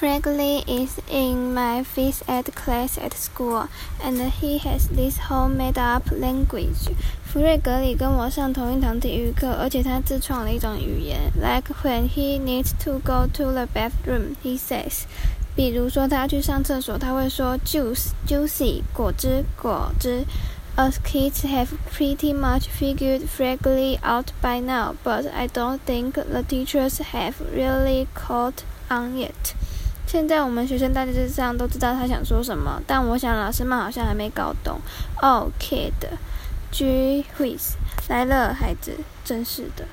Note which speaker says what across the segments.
Speaker 1: Fregley is in my phys ed class at school, and he has this whole made-up language. 福瑞格里跟我上同一堂体育课，而且他自创了一种语言。Like when he needs to go to the bathroom, he says. 比如说他去上厕所，他会说 juice, juicy，果汁，果汁。Us kids have pretty much figured Fregley out by now, but I don't think the teachers have really caught on yet. 现在我们学生大致上都知道他想说什么，但我想老师们好像还没搞懂。哦、oh,，kid, G whiz 来了，孩子，真是的。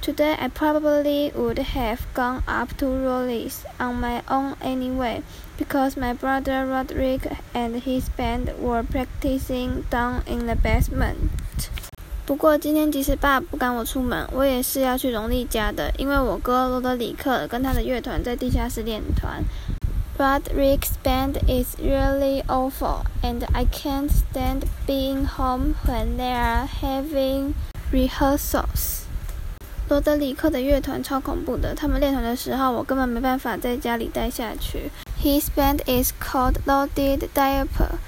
Speaker 1: Today I probably would have gone up to Rowley's on my own anyway, because my brother Rodrick and his band were practicing down in the basement. 不过今天即使爸不赶我出门，我也是要去荣利家的，因为我哥罗德里克跟他的乐团在地下室练团。Rodrick's band is really awful, and I can't stand being home when they are having rehearsals. 罗德里克的乐团超恐怖的，他们练团的时候，我根本没办法在家里待下去。His band is called Loaded Diaper.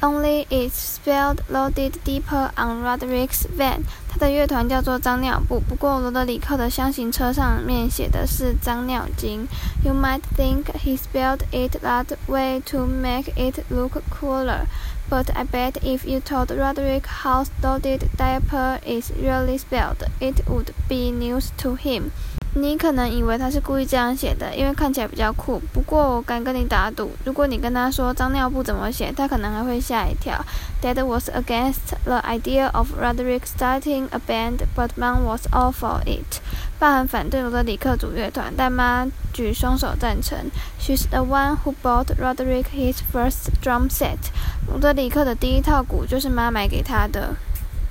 Speaker 1: Only its spelled loaded Diper on Rodrick's van。他的乐团叫做脏尿布，不过罗德里克的箱型车上面写的是脏尿精。You might think he spelled it that way to make it look cooler, but I bet if you told Rodrick how loaded diaper is really spelled, it would be news to him. 你可能以为他是故意这样写的，因为看起来比较酷。不过我敢跟你打赌，如果你跟他说脏尿布怎么写，他可能还会吓一跳。Dad was against the idea of Roderick starting a band, but Mom was all for it. 爸很反对罗德里克组乐团，但妈举双手赞成。She's the one who bought Roderick his first drum set. 罗德里克的第一套鼓就是妈买给他的。